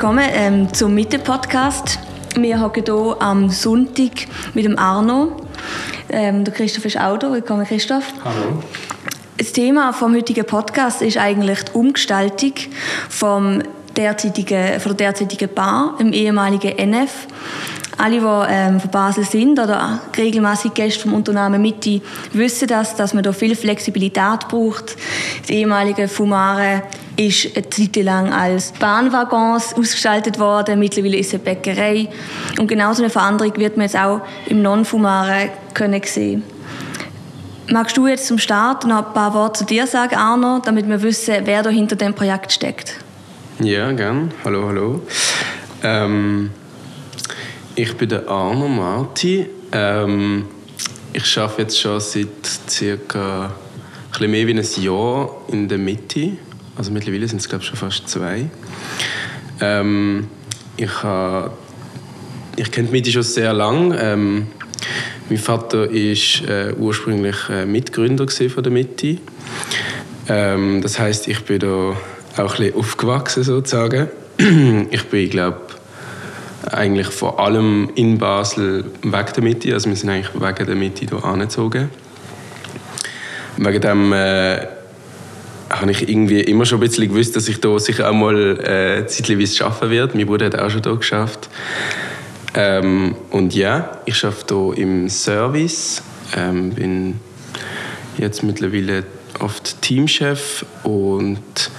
Willkommen ähm, zum Mitte-Podcast. Wir hocken hier am Sonntag mit dem Arno. Ähm, der Christoph ist auch da. Willkommen, Christoph. Hallo. Das Thema vom heutigen Podcast ist eigentlich die Umgestaltung vom derzeitigen, von der derzeitigen Bar im ehemaligen NF. Alle, die ähm, von Basel sind oder regelmäßig Gäste vom Unternehmen Mitte, wissen das, dass man da viel Flexibilität braucht. Das ehemalige Fumare ist eine Zeit lang als Bahnwaggons ausgestaltet worden. Mittlerweile ist es eine Bäckerei. Und genau so eine Veränderung wird man jetzt auch im Non-Fumare können sehen. Magst du jetzt zum Start noch ein paar Worte zu dir sagen, Arno, damit wir wissen, wer da hinter dem Projekt steckt? Ja, gern. Hallo, hallo. Ähm, ich bin der Arno Marti. Ähm, ich arbeite jetzt schon seit circa ein bisschen mehr wie ein Jahr in der Mitte. Also mittlerweile sind es glaube ich schon fast zwei. Ähm, ich habe ich kenne die Mitte schon sehr lange. Ähm, mein Vater war äh, ursprünglich äh, Mitgründer von der Mitte. Ähm, das heißt, ich bin da auch ein bisschen aufgewachsen sozusagen. ich bin, glaube eigentlich vor allem in Basel wegen der Mitte. Also wir sind eigentlich wegen der Mitte hier angezogen. Wegen dem äh, habe ich irgendwie immer schon ein bisschen gewusst, dass ich da sicher auch mal äh, zeitweise arbeiten werde. Mein Bruder hat auch schon hier geschafft. Ähm, und ja, ich arbeite hier im Service, ähm, bin jetzt mittlerweile oft Teamchef und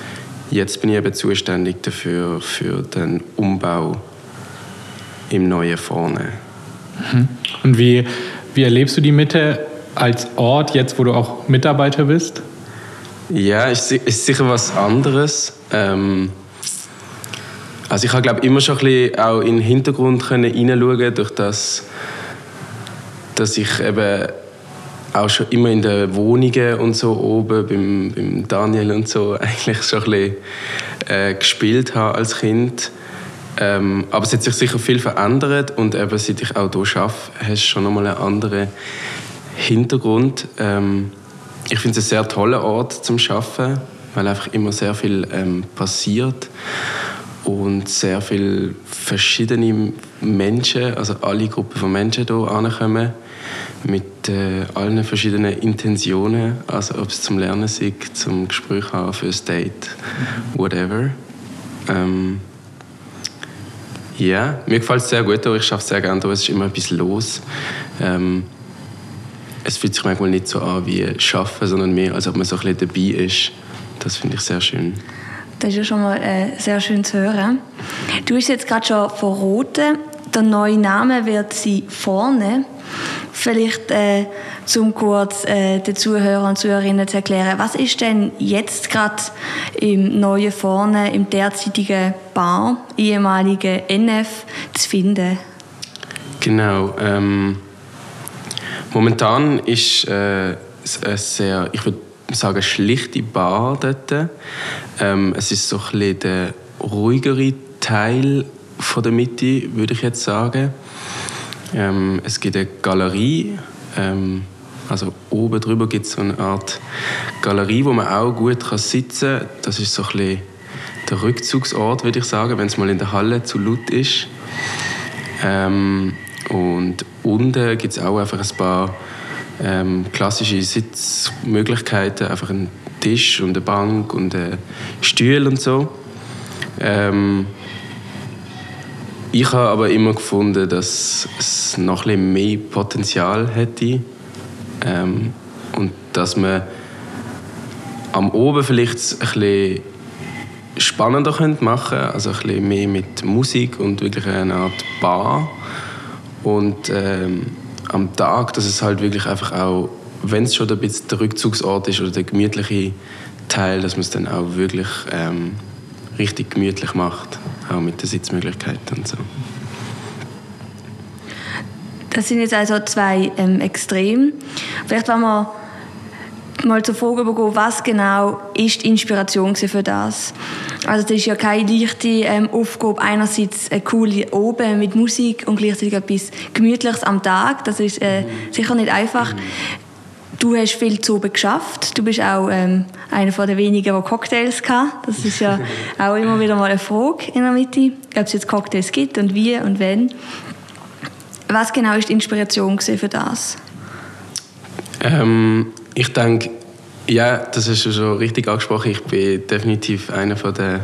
jetzt bin ich eben zuständig dafür für den Umbau im neuen Vorne. Mhm. Und wie, wie erlebst du die Mitte als Ort, jetzt wo du auch Mitarbeiter bist? Ja, ist, ist sicher was anderes. Ähm, also ich habe glaube immer schon ein bisschen auch in den Hintergrund hineinschauen durch das, dass ich eben auch schon immer in den Wohnungen und so oben beim, beim Daniel und so eigentlich schon ein bisschen äh, gespielt habe als Kind. Ähm, aber es hat sich sicher viel verändert und eben seit ich auch hier arbeite, hast du schon nochmal einen anderen Hintergrund. Ähm, ich finde es ein sehr toller Ort zum Arbeiten, weil einfach immer sehr viel ähm, passiert und sehr viele verschiedene Menschen, also alle Gruppen von Menschen hier ankommen mit äh, allen verschiedenen Intentionen, also ob es zum Lernen ist, zum Gespräch haben, für ein Date, whatever. Ähm, ja, mir gefällt es sehr gut hier. Ich arbeite sehr gerne hier. Es ist immer etwas los. Ähm, es fühlt sich manchmal nicht so an wie Arbeiten, sondern mehr, als ob man so ein bisschen dabei ist. Das finde ich sehr schön. Das ist ja schon mal äh, sehr schön zu hören. Du hast jetzt gerade schon verraten, der neue Name wird sie vorne. Vielleicht äh, zum kurz äh, den Zuhörern und Zuhörerinnen zu erklären, was ist denn jetzt gerade im neuen Vorne, im derzeitigen Bar, ehemaligen NF, zu finden? Genau. Ähm, momentan ist äh, es sehr, ich würde sagen, schlichte Bar dort. Ähm, es ist so ein der ruhigere Teil von der Mitte, würde ich jetzt sagen. Ähm, es gibt eine Galerie, ähm, also oben drüber gibt es so eine Art Galerie, wo man auch gut kann sitzen kann. Das ist so ein bisschen der Rückzugsort, würde ich sagen, wenn es mal in der Halle zu laut ist. Ähm, und unten gibt es auch einfach ein paar ähm, klassische Sitzmöglichkeiten, einfach einen Tisch und eine Bank und ein Stuhl und so. Ähm, ich habe aber immer gefunden, dass es noch ein mehr Potenzial hätte. Ähm, und dass man am Oben vielleicht ein bisschen spannender machen. Könnte, also ein bisschen mehr mit Musik und wirklich eine Art Bar und ähm, am Tag, dass es halt wirklich einfach auch, wenn es schon ein bisschen der Rückzugsort ist oder der gemütliche Teil, dass man es dann auch wirklich ähm, richtig gemütlich macht, auch mit den Sitzmöglichkeiten und so. Das sind jetzt also zwei ähm, Extreme. Vielleicht wollen wir mal zur Frage übergehen, was genau ist die Inspiration für das? Also das ist ja keine leichte ähm, Aufgabe, einerseits eine coole oben mit Musik und gleichzeitig etwas Gemütliches am Tag. Das ist äh, sicher nicht einfach. Du hast viel zu oben geschafft. Du bist auch ähm, einer der wenigen, der Cocktails hatte. Das ist ja auch immer wieder mal eine Frage in der Mitte, ob es jetzt Cocktails gibt und wie und wenn. Was genau ist die Inspiration für das? Ähm, ich denke, ja, das ist schon richtig angesprochen. Ich bin definitiv einer von den,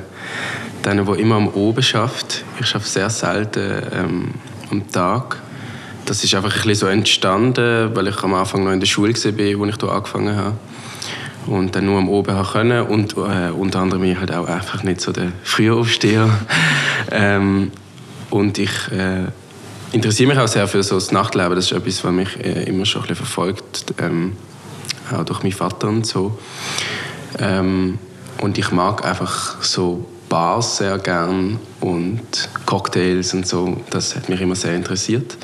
denen, der immer am Oben schafft. Ich schaffe sehr selten ähm, am Tag. Das ist einfach ein bisschen so entstanden, weil ich am Anfang noch in der Schule war, wo ich hier angefangen habe. Und dann nur am Oben haben können. Und äh, unter anderem ich halt auch einfach nicht so der Frühaufsteher. ähm, und ich äh, interessiere mich auch sehr für so das Nachtleben. Das ist etwas, was mich äh, immer schon ein bisschen verfolgt. Ähm, auch durch meinen Vater und so. Ähm, und ich mag einfach so Bars sehr gern und Cocktails und so. Das hat mich immer sehr interessiert.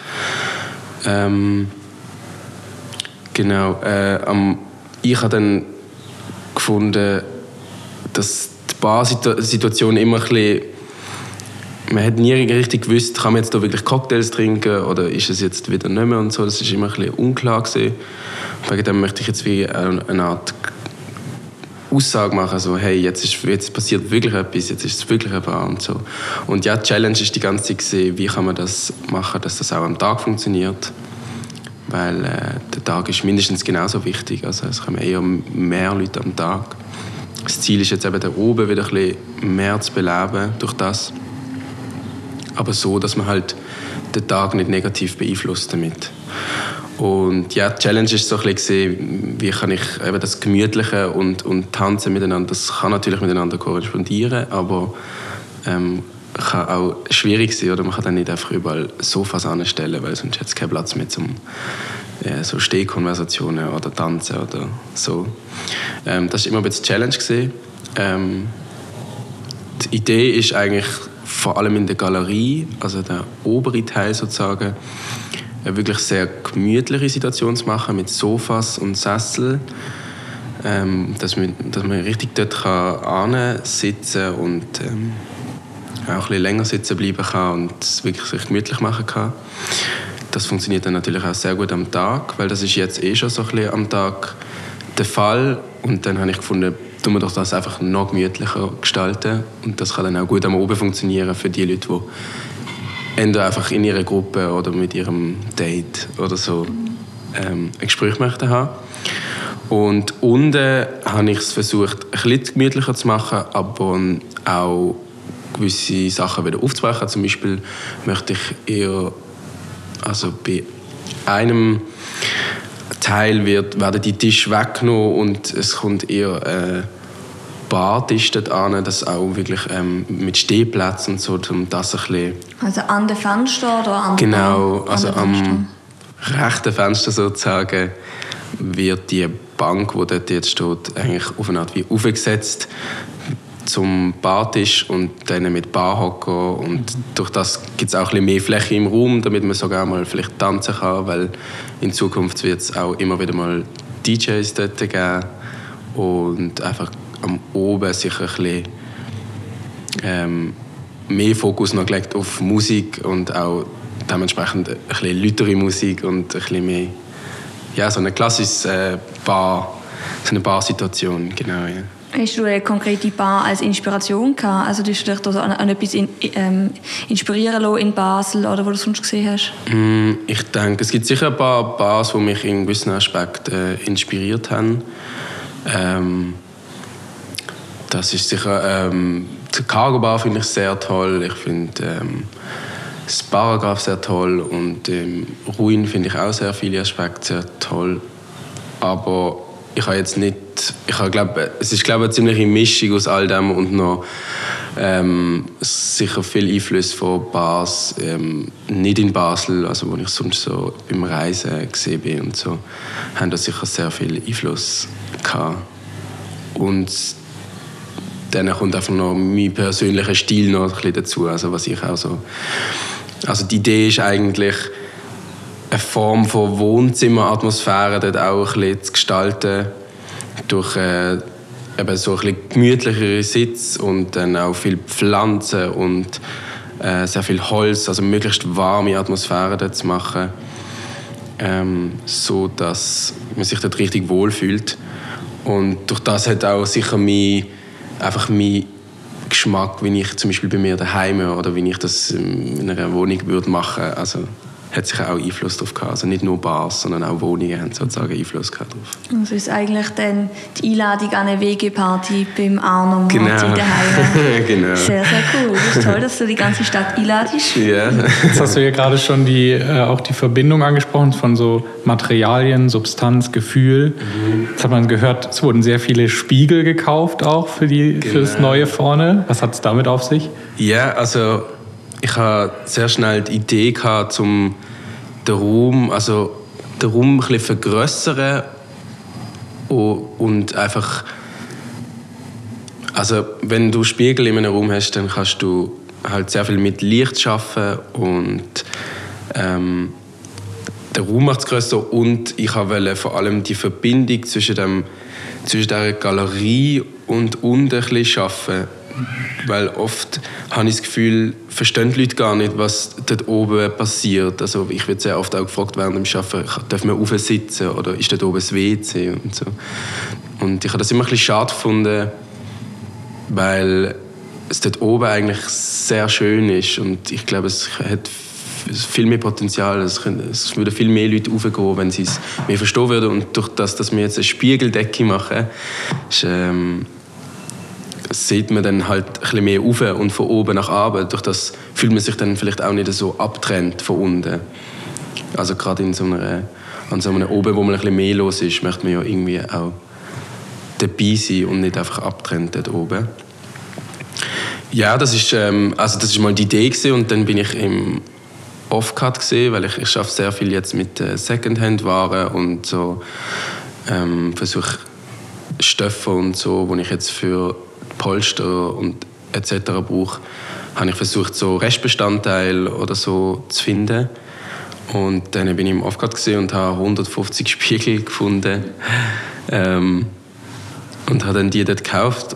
Ähm, genau. Äh, ich habe dann gefunden, dass die Barsituation immer ein bisschen man hat nie richtig gewusst, kann man jetzt da wirklich Cocktails trinken oder ist es jetzt wieder nicht mehr und so. Das ist immer ein bisschen unklar gewesen. Wegen dem möchte ich jetzt wie eine Art Aussage machen, so hey, jetzt, ist, jetzt passiert wirklich etwas, jetzt ist es wirklich ein Bar und so. Und ja, die Challenge ist die ganze Zeit gewesen, wie kann man das machen, dass das auch am Tag funktioniert. Weil äh, der Tag ist mindestens genauso wichtig, also es kommen eher mehr Leute am Tag. Das Ziel ist jetzt eben da oben wieder ein bisschen mehr zu beleben durch das aber so, dass man halt den Tag nicht negativ beeinflusst damit. Und ja, die Challenge ist so ein bisschen, wie kann ich eben das Gemütliche und, und Tanzen miteinander, das kann natürlich miteinander korrespondieren, aber ähm, kann auch schwierig sein, oder man kann dann nicht einfach überall Sofas anstellen, weil sonst hat es keinen Platz mehr zum ja, so Stehkonversationen oder Tanzen oder so. Ähm, das war immer ein bisschen Challenge. Ähm, die Idee ist eigentlich vor allem in der Galerie, also der obere Teil sozusagen, eine wirklich sehr gemütliche Situation zu machen mit Sofas und Sessel, ähm, dass, man, dass man richtig dort kann sitzen und ähm, auch ein länger sitzen bleiben kann und es wirklich sich gemütlich machen kann. Das funktioniert dann natürlich auch sehr gut am Tag, weil das ist jetzt eh schon so ein bisschen am Tag der Fall und dann habe ich gefunden, tun wir doch das einfach noch gemütlicher gestalten. Und das kann dann auch gut am Oben funktionieren für die Leute, die entweder einfach in ihrer Gruppe oder mit ihrem Date oder so ähm, ein Gespräch möchten haben. Und unten habe ich es versucht, ein bisschen gemütlicher zu machen, aber auch gewisse Sachen wieder aufzubrechen. Zum Beispiel möchte ich eher, also bei einem Teil wird, werden die Tische weggenommen und es kommt eher äh, Bartisch dort an, das auch wirklich ähm, mit Stehplätzen und so, um das ein bisschen... Also an den Fenster oder an Genau, also am rechten Fenster sozusagen wird die Bank, die dort jetzt steht, eigentlich auf eine Art wie aufgesetzt zum Bartisch und dann mit Barhocker und durch das gibt es auch ein bisschen mehr Fläche im Raum, damit man sogar mal vielleicht tanzen kann, weil in Zukunft wird es auch immer wieder mal DJs dort geben und einfach am Oben sich ein bisschen ähm, mehr Fokus noch gelegt auf Musik und auch dementsprechend ein bisschen lautere Musik und ein bisschen mehr ja, so eine klassische äh, Bar, so eine Barsituation, genau, ja. Hast du eine konkrete Bar als Inspiration gehabt? Also, hast du dich an, an etwas in, ähm, inspirieren lassen in Basel oder wo du sonst gesehen hast? Mm, ich denke, es gibt sicher ein paar Bars, die mich in gewissen Aspekten äh, inspiriert haben. Ähm, das ist sicher ähm, die Cargo Bar finde ich sehr toll. Ich finde ähm, das Paragraph sehr toll und ähm, Ruin finde ich auch sehr viele Aspekte sehr toll. Aber ich habe jetzt nicht, ich habe, glaub, es ist glaube eine ziemliche Mischung aus all dem und noch ähm, sicher viel Einfluss von Bars, ähm, nicht in Basel, also wo ich sonst so beim Reisen gesehen bin und so, haben da sicher sehr viel Einfluss gehabt. Und dann kommt einfach noch mein persönlicher Stil noch ein bisschen dazu, also was ich auch so, also die Idee ist eigentlich eine Form von Wohnzimmeratmosphäre dort auch ein bisschen zu gestalten durch äh, eben so ein bisschen gemütlichere Sitz und dann auch viel Pflanzen und äh, sehr viel Holz, also möglichst warme Atmosphäre dort zu machen, ähm, so dass man sich dort richtig wohlfühlt. Und durch das hat auch sicher mein, einfach mein Geschmack, wie ich zum Beispiel bei mir daheim oder wie ich das in einer Wohnung würde machen. Also hat sich auch Einfluss darauf gehabt. Also nicht nur Bars, sondern auch Wohnungen haben sozusagen Einfluss gehabt darauf. Also ist eigentlich dann die Einladung an eine WG-Party beim Arno genau. Daheim. genau. Sehr, sehr cool. Das ist toll, dass du die ganze Stadt einladest. Ja. Jetzt hast du ja gerade schon die, äh, auch die Verbindung angesprochen von so Materialien, Substanz, Gefühl. Mhm. Jetzt hat man gehört, es wurden sehr viele Spiegel gekauft auch für, die, genau. für das. Neue vorne. Was hat es damit auf sich? Ja, also ich hatte sehr schnell die Idee gehabt, um den Raum, also den Raum ein bisschen vergrößern und einfach also wenn du Spiegel in einem Raum hast, dann kannst du halt sehr viel mit Licht schaffen und ähm, der Raum macht es größer und ich wollte vor allem die Verbindung zwischen, dem, zwischen der Galerie und unten ein bisschen schaffen weil oft habe ich das Gefühl, verstehen die Leute gar nicht, was dort oben passiert. Also ich werde sehr oft auch gefragt während dem Arbeiten, darf man sitzen oder ist dort oben das WC und so. Und ich habe das immer ein bisschen schade gefunden, weil es dort oben eigentlich sehr schön ist und ich glaube, es hat viel mehr Potenzial. Es, es würden viel mehr Leute aufgehen, wenn sie es mehr verstehen würden. Und durch das, dass wir jetzt eine Spiegeldecke machen, ist, ähm, sieht man dann halt ein bisschen mehr auf und von oben nach oben. Durch das fühlt man sich dann vielleicht auch nicht so abtrennt von unten. Also gerade in so einer, an so einem oben, wo man ein bisschen mehr los ist, möchte man ja irgendwie auch dabei sein und nicht einfach abtrennt dort oben. Ja, das ist, ähm, also das ist mal die Idee gewesen. und dann bin ich im Offcut gesehen, weil ich, ich arbeite sehr viel jetzt mit äh, Secondhand-Waren und so ähm, versuche Stoffe und so, wo ich jetzt für Polster und etc. brauche, habe ich versucht, so Restbestandteile oder so zu finden. Und dann bin ich im Aufgad und habe 150 Spiegel gefunden. Ähm, und habe dann die dort gekauft.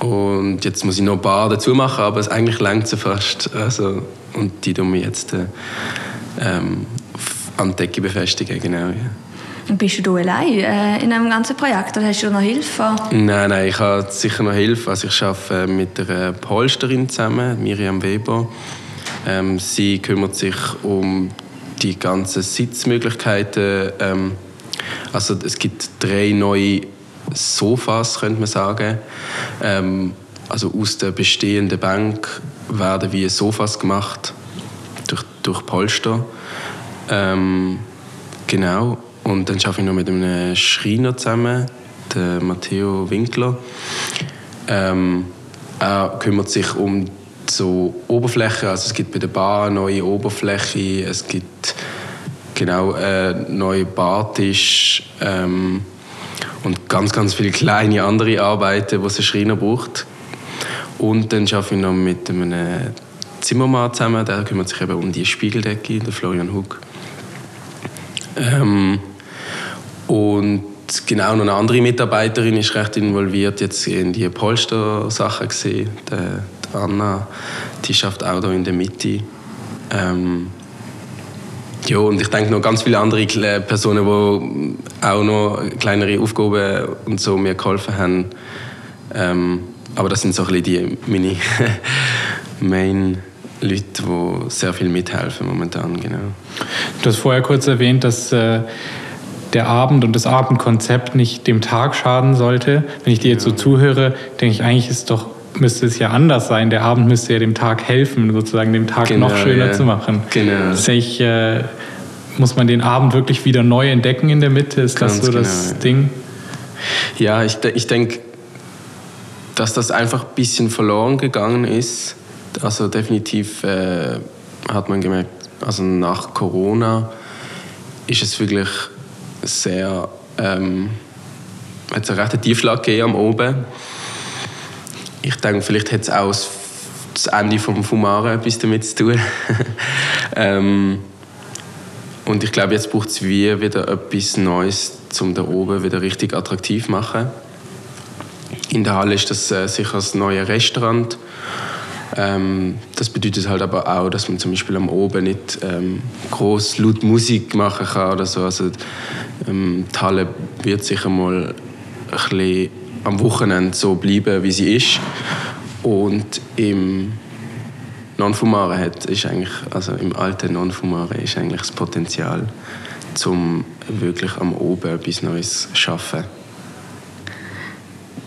Und jetzt muss ich noch ein paar dazu machen, aber es eigentlich langt sie fast. Also, und die tun wir jetzt äh, ähm, an die Decke befestigen, genau. Ja. Bist du allein äh, in einem ganzen Projekt oder hast du noch Hilfe? Nein, nein, ich habe sicher noch Hilfe. Also ich arbeite mit einer Polsterin zusammen, Miriam Weber. Ähm, sie kümmert sich um die ganzen Sitzmöglichkeiten. Ähm, also es gibt drei neue Sofas, könnte man sagen. Ähm, also aus der bestehenden Bank werden wie Sofas gemacht durch, durch Polster. Ähm, genau. Und dann arbeite ich noch mit einem Schreiner zusammen, der Matteo Winkler. Ähm, er kümmert sich um so Oberflächen, also es gibt bei der Bar eine neue Oberfläche, es gibt genau äh, neuen Bartisch ähm, und ganz, ganz viele kleine andere Arbeiten, die ein Schreiner braucht. Und dann arbeite ich noch mit einem Zimmermann zusammen, der kümmert sich eben um die Spiegeldecke, der Florian Huck. Ähm, und genau, noch eine andere Mitarbeiterin ist recht involviert jetzt in die Polster-Sachen gesehen. Die Anna, die schafft auch da in der Mitte. Ähm, ja, und ich denke noch ganz viele andere Personen, die auch noch kleinere Aufgaben und so mir geholfen haben. Ähm, aber das sind so ein bisschen die meine Main Leute, die sehr viel mithelfen momentan, genau. Du hast vorher kurz erwähnt, dass äh, der Abend und das Abendkonzept nicht dem Tag schaden sollte. Wenn ich dir jetzt so zuhöre, denke ich, eigentlich ist doch müsste es ja anders sein. Der Abend müsste ja dem Tag helfen, sozusagen dem Tag genau, noch schöner ja. zu machen. Genau. Das ich, äh, muss man den Abend wirklich wieder neu entdecken in der Mitte? Ist Ganz das so genau, das ja. Ding? Ja, ich, ich denke, dass das einfach ein bisschen verloren gegangen ist. Also definitiv äh, hat man gemerkt, also nach Corona ist es wirklich sehr, ähm, hat einen rechten Tiefschlag gegeben am Oben. Ich denke, vielleicht hat es auch das Ende vom Fumaren etwas damit zu tun. ähm, und ich glaube, jetzt braucht es wie wieder etwas Neues, um da oben wieder richtig attraktiv zu machen. In der Halle ist das äh, sicher das neue Restaurant Ähm, das bedeutet halt aber auch, dass man zum Beispiel am Oben nicht ähm, groß laut Musik machen kann oder so. Also ähm, Halle wird sicher mal ein am Wochenende so bleiben, wie sie ist. Und im Non-Fumare hat, ist eigentlich, also im alten Non-Fumare ist eigentlich das Potenzial, zum wirklich am Oben etwas Neues zu schaffen.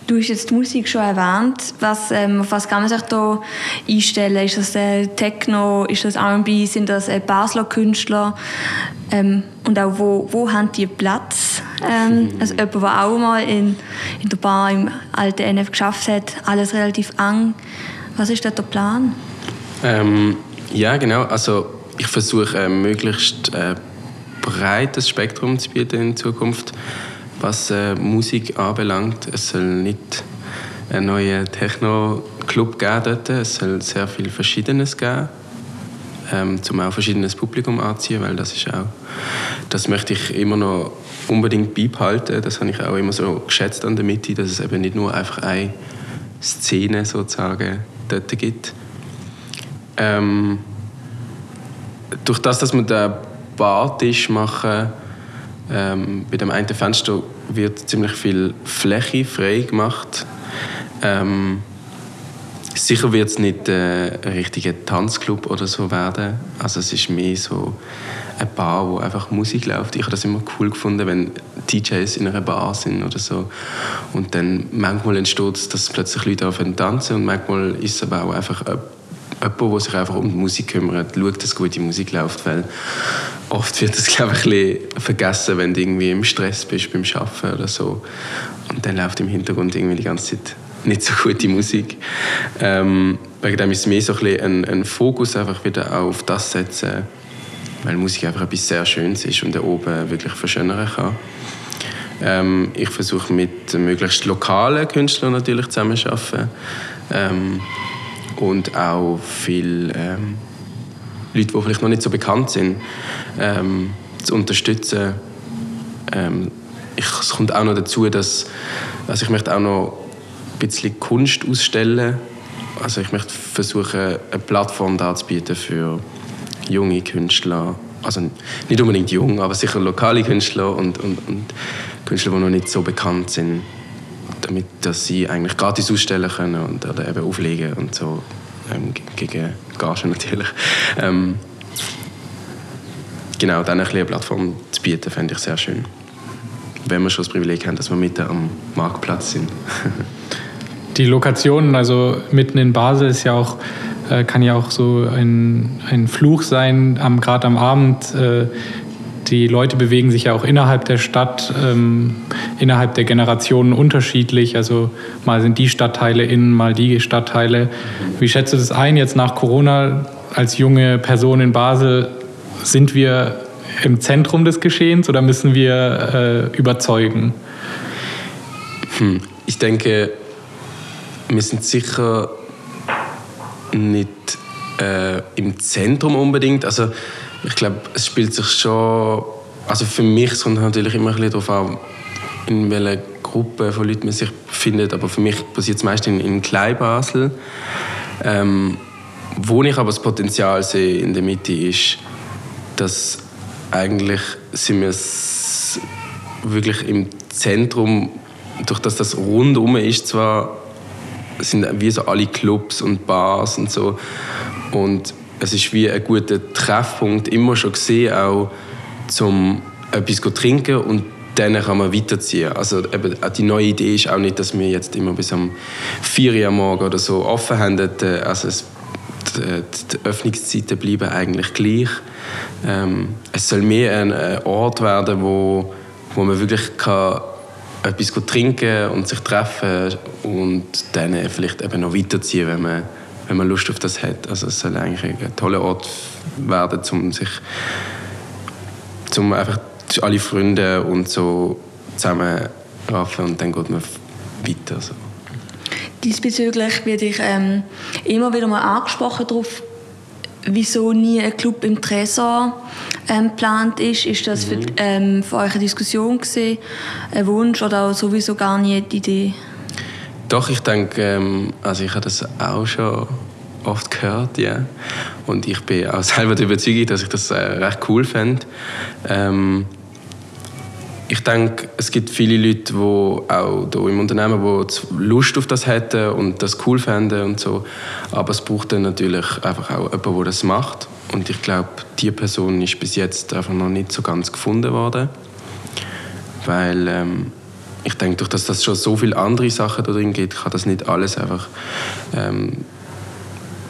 Du hast jetzt die Musik schon erwähnt. Was, ähm, auf was kann man sich da einstellen? Ist das äh, Techno? Ist das R&B? Sind das äh, Basler Künstler? Ähm, und auch wo, wo haben die Platz? Ähm, also jemand, der auch mal in, in der Bar im alten NF geschafft hat, alles relativ eng. Was ist dort der Plan? Ähm, ja, genau. Also ich versuche äh, möglichst äh, breites Spektrum zu bieten in Zukunft, was äh, Musik anbelangt. Es soll nicht einen neuen Techno-Club geben dort. Es soll sehr viel Verschiedenes geben, ähm, um auch verschiedenes Publikum anzuziehen, weil das ist auch, das möchte ich immer noch unbedingt beibehalten. Das habe ich auch immer so geschätzt an der Mitte, dass es eben nicht nur einfach eine Szene sozusagen dort gibt. Ähm, durch das, dass wir den Bartisch machen, ähm, bei dem einen Fenster wird ziemlich viel Fläche frei gemacht. Ähm, sicher wird es nicht äh, ein richtiger Tanzclub oder so werden. Also es ist mehr so eine Bar, wo einfach Musik läuft. Ich habe das immer cool gefunden, wenn DJs in einer Bar sind oder so. Und dann manchmal entsteht es, dass plötzlich Leute anfangen tanzen und manchmal ist es aber auch einfach jemand, der sich einfach um die Musik kümmert, schaut, dass gute Musik läuft, weil oft wird das, glaube ich, ein bisschen vergessen, wenn du irgendwie im Stress bist beim Arbeiten oder so. Und dann läuft im Hintergrund irgendwie die ganze Zeit nicht so gute Musik. Ähm, wegen dem ist es mehr so ein, bisschen ein, ein Fokus einfach wieder auf das setzen, weil Musik einfach etwas sehr Schönes ist und da oben wirklich verschönern kann. Ähm, ich versuche mit möglichst lokalen Künstlern natürlich zusammenzuarbeiten. Ähm, und auch viele ähm, Leute, die vielleicht noch nicht so bekannt sind, ähm, zu unterstützen. Ähm, ich, es kommt auch noch dazu, dass also ich möchte auch noch bisschen Kunst ausstellen. Also ich möchte versuchen, eine Plattform darzubieten für junge Künstler. Also nicht unbedingt jung, aber sicher lokale Künstler und, und, und Künstler, die noch nicht so bekannt sind damit dass sie eigentlich gratis ausstellen können und oder eben auflegen und so ähm, gegen Gage natürlich. Ähm, genau, dann ein eine Plattform zu bieten, fände ich sehr schön. Wenn wir schon das Privileg haben, dass wir mitten am Marktplatz sind. Die Lokationen, also mitten in Basel, ist ja auch, äh, kann ja auch so ein, ein Fluch sein, gerade am Abend äh, die Leute bewegen sich ja auch innerhalb der Stadt, ähm, innerhalb der Generationen unterschiedlich. Also mal sind die Stadtteile innen, mal die Stadtteile. Wie schätzt du das ein jetzt nach Corona als junge Person in Basel? Sind wir im Zentrum des Geschehens oder müssen wir äh, überzeugen? Hm. Ich denke, wir sind sicher nicht äh, im Zentrum unbedingt. Also ich glaube, es spielt sich schon, also für mich kommt natürlich immer ein bisschen darauf an, in welcher Gruppe von Leuten man sich befindet, aber für mich passiert es meist in, in Kleinbasel. Ähm, wo ich aber das Potenzial sehe in der Mitte ist, dass eigentlich sind wir wirklich im Zentrum, durch das das rundum ist zwar, sind wie so alle Clubs und Bars und so und es ist wie ein guter Treffpunkt immer schon gesehen, auch zum etwas zu trinken und dann kann man weiterziehen. Also eben, die neue Idee ist auch nicht, dass wir jetzt immer bis um 4 Uhr am Morgen oder so offen haben. Also es, die, die Öffnungszeiten bleiben eigentlich gleich. Ähm, es soll mehr ein Ort werden, wo, wo man wirklich kann etwas trinken und sich treffen und dann vielleicht eben noch weiterziehen, wenn man wenn man Lust auf das hat. Also es soll eigentlich ein toller Ort werden, um sich zum einfach alle Freunde und so zusammen raffen und dann geht man weiter. So. Diesbezüglich werde ich ähm, immer wieder mal angesprochen darauf, wieso nie ein Club im Tresor ähm, geplant ist. Ist das für, mhm. ähm, für euch eine Diskussion gewesen, ein Wunsch oder sowieso gar nicht die Idee? Doch, ich denke, ähm, also ich habe das auch schon oft gehört, ja. Yeah. Und ich bin auch selber der Überzeugung, dass ich das äh, recht cool fände. Ähm, ich denke, es gibt viele Leute, die auch hier im Unternehmen die Lust auf das hätten und das cool fänden und so. Aber es braucht dann natürlich einfach auch jemanden, der das macht. Und ich glaube, diese Person ist bis jetzt einfach noch nicht so ganz gefunden worden. Weil ähm, ich denke, durch dass das schon so viele andere Sachen da drin gibt, kann das nicht alles einfach ähm,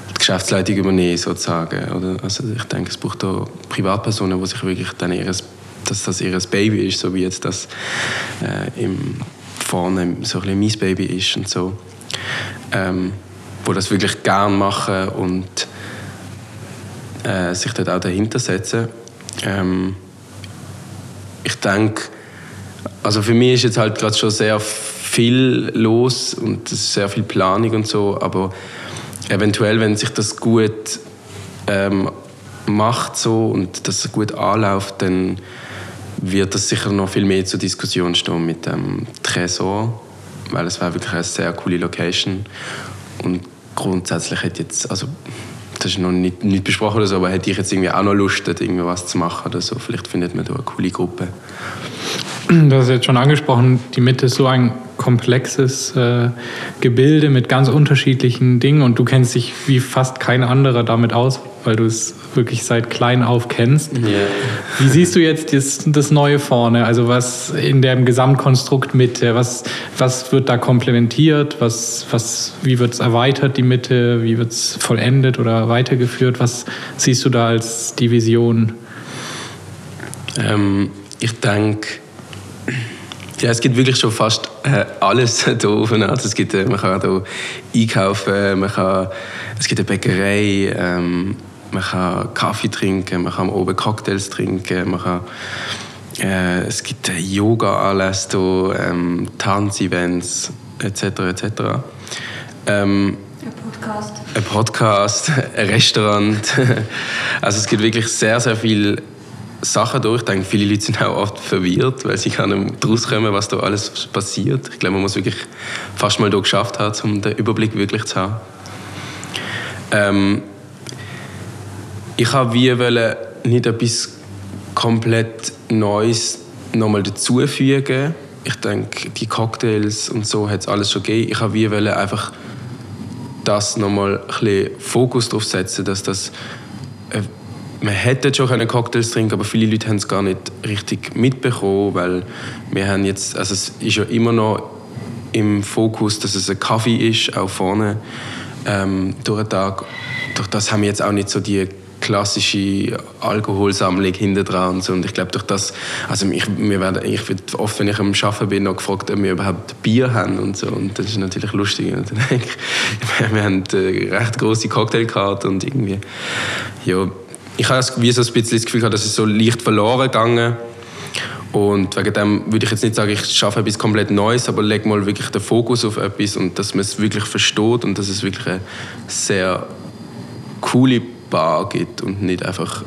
die Geschäftsleitung übernehmen, sozusagen. Oder? Also ich denke, es braucht da Privatpersonen, die sich wirklich dann ihres dass das ihr Baby ist, so wie jetzt das äh, im vorne so ein mein Baby ist und so. Ähm, wo das wirklich gern machen und äh, sich dort auch dahinter setzen. Ähm, ich denke, also für mich ist jetzt halt gerade schon sehr viel los und sehr viel Planung und so, aber eventuell, wenn sich das gut ähm, macht so und das gut anläuft, dann wird es sicher noch viel mehr zur Diskussion stehen mit dem Tresor, weil es war wirklich eine sehr coole Location und grundsätzlich hätte jetzt, also das ist noch nicht, nicht besprochen oder so, aber hätte ich jetzt irgendwie auch noch Lust, irgendwie was zu machen oder so. Vielleicht findet man da eine coole Gruppe. Du hast jetzt schon angesprochen, die Mitte ist so ein komplexes äh, Gebilde mit ganz unterschiedlichen Dingen und du kennst dich wie fast kein anderer damit aus, weil du es wirklich seit klein auf kennst. Yeah. Wie siehst du jetzt das, das, Neue vorne? Also was in dem Gesamtkonstrukt Mitte, was, was wird da komplementiert? Was, was, wie wird es erweitert, die Mitte? Wie wird es vollendet oder weitergeführt? Was siehst du da als Division? Ähm, ich denke, ja, es gibt wirklich schon fast äh, alles hier oben. Also es gibt, äh, man kann hier einkaufen, man kann, es gibt eine Bäckerei, ähm, man kann Kaffee trinken, man kann oben Cocktails trinken, man kann, äh, es gibt äh, Yoga-Anlässe ähm, Tanzevents etc. etc. Ähm, ein Podcast. Ein Podcast, ein Restaurant. also es gibt wirklich sehr, sehr viel Sachen durch. Ich denke, viele Leute sind auch oft verwirrt, weil sie gar nicht rauskommen, was da alles passiert. Ich glaube, man muss wirklich fast mal hier geschafft haben, um den Überblick wirklich zu haben. Ähm, ich habe wie wollen, nicht etwas komplett Neues nochmal dazufügen. Ich denke, die Cocktails und so hat es alles schon gegeben. Ich habe wie einfach das nochmal ein bisschen Fokus darauf setzen, dass das man hätte schon Cocktails trinken aber viele Leute haben es gar nicht richtig mitbekommen, weil wir haben jetzt, also es ist ja immer noch im Fokus, dass es ein Kaffee ist, auch vorne ähm, durch den Tag. Durch das haben wir jetzt auch nicht so die klassische Alkoholsammlung hinter dran und so. Und ich glaube, durch das, also ich, wir werden, ich werde oft, wenn ich am Arbeiten bin, noch gefragt, ob wir überhaupt Bier haben und so. Und das ist natürlich lustig. Und dann denke ich, wir haben eine recht große Cocktailkarte und irgendwie, ja, ich habe wie so ein bisschen das Gefühl gehabt, dass es so leicht verloren gegangen und wegen dem würde ich jetzt nicht sagen, ich schaffe etwas komplett Neues, aber lege mal wirklich den Fokus auf etwas und dass man es wirklich versteht und dass es wirklich eine sehr coole Bar gibt und nicht einfach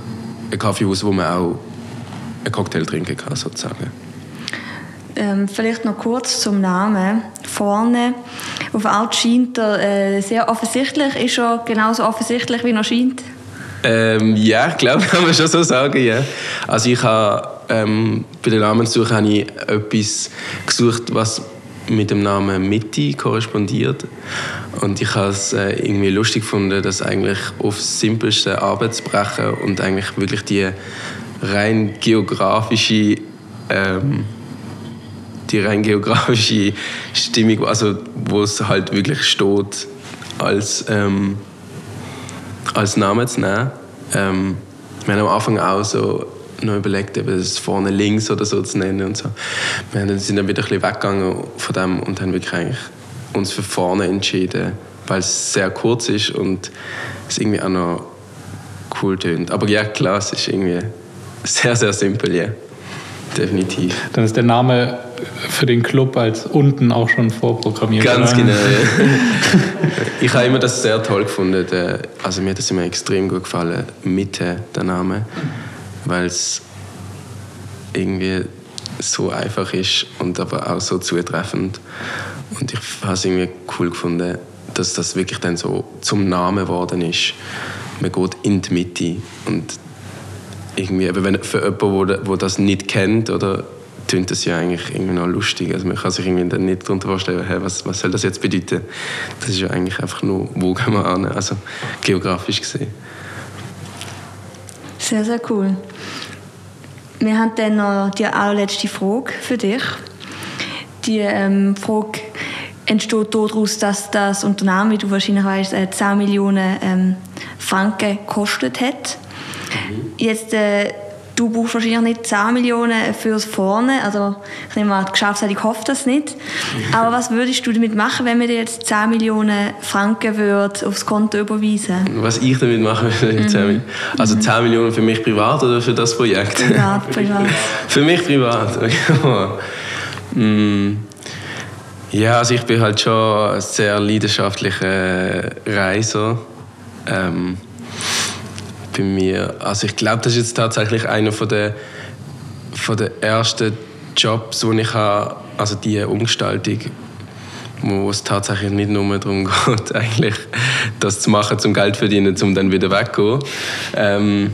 ein Kaffeehaus, wo man auch einen Cocktail trinken kann, sozusagen. Ähm, vielleicht noch kurz zum Namen. Vorne auf Alt scheint er äh, sehr offensichtlich. Ist er genauso offensichtlich, wie er scheint? Ähm, ja, ich glaube, kann man schon so sagen, ja. Also ich habe ähm, bei der Namenssuche habe ich etwas gesucht, was mit dem Namen Mitti korrespondiert. Und ich habe es äh, irgendwie lustig gefunden, dass eigentlich aufs simpelste Arbeitsbrechen und eigentlich wirklich die rein geografische ähm, die rein geografische Stimmung, also wo es halt wirklich steht als ähm, als Name zu nehmen. Ähm, wir haben am Anfang auch so noch überlegt, eben das vorne links oder so zu nennen und so. Wir sind dann wieder ein bisschen weggegangen von dem und haben wirklich eigentlich uns für vorne entschieden, weil es sehr kurz ist und es irgendwie auch noch cool tönt. Aber ja, klar, es ist irgendwie sehr, sehr simpel, ja. Definitiv. Dann ist der Name für den Club als unten auch schon vorprogrammiert. Ganz oder? genau. Ja. ich habe immer das sehr toll gefunden. Also mir hat das immer extrem gut gefallen, Mitte der Name, weil es irgendwie so einfach ist und aber auch so zutreffend. Und ich habe es irgendwie cool gefunden, dass das wirklich dann so zum Namen geworden ist. Man geht in die Mitte und irgendwie, aber wenn, für jemanden, der das nicht kennt, oder, klingt das ja eigentlich irgendwie noch lustig. Also man kann sich irgendwie dann nicht darunter vorstellen, hey, was, was soll das jetzt bedeuten? Das ist ja eigentlich einfach nur, wo gehen wir an, also geografisch gesehen. Sehr, sehr cool. Wir haben dann noch die allerletzte Frage für dich. Die ähm, Frage entsteht daraus, dass das Unternehmen, wie du wahrscheinlich weißt, 10 Millionen ähm, Franken gekostet hat. Mhm. Jetzt, äh, du brauchst wahrscheinlich nicht 10 Millionen fürs Vorne, also ich nehme an, die Geschäftsleitung hofft das nicht. Aber was würdest du damit machen, wenn wir dir jetzt 10 Millionen Franken würd aufs Konto überweisen Was ich damit machen würde? Mhm. Also 10 Millionen für mich privat oder für das Projekt? Privat, privat. für mich privat, mm. Ja, also ich bin halt schon ein sehr leidenschaftlicher Reiser. Ähm, bei mir, also ich glaube, das ist jetzt tatsächlich einer von der, von der ersten Jobs, wo ich habe, also die Umgestaltung, wo es tatsächlich nicht nur darum geht, eigentlich das zu machen, zum Geld verdienen, um dann wieder wegzugehen. Ähm,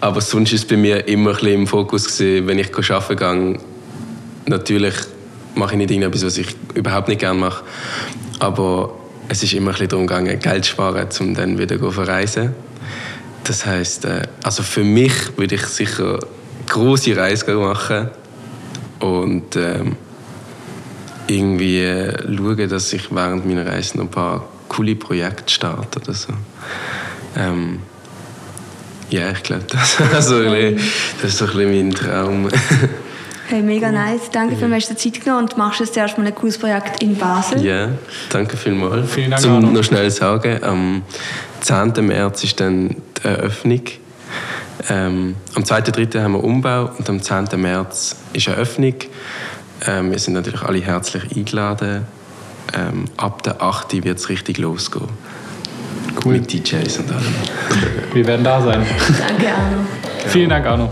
aber sonst ist es bei mir immer ein bisschen im Fokus gewesen, wenn ich arbeiten gehe. Natürlich mache ich nicht irgendetwas, was ich überhaupt nicht gerne mache, aber es ist immer ein bisschen darum gegangen, Geld zu sparen, um dann wieder zu verreisen. Das heißt, äh, also für mich würde ich sicher eine große Reise machen und ähm, irgendwie äh, schauen, dass ich während meiner Reise noch ein paar coole Projekte starte oder so. Ähm, ja, ich glaube, das, also, das ist so ein bisschen mein Traum. Hey, mega nice. Danke für dass du Zeit genommen und machst jetzt erstmal ein cooles Projekt in Basel. Ja, danke vielmals. Vielen Dank. Zum noch schnell sagen, am 10. März ist dann die Eröffnung. Ähm, am 2.3. haben wir Umbau und am 10. März ist Eröffnung. Ähm, wir sind natürlich alle herzlich eingeladen. Ähm, ab der 8. wird es richtig losgehen. Cool. Mit DJs und allem. Wir werden da sein. Danke, Arno. Vielen Dank, Arno.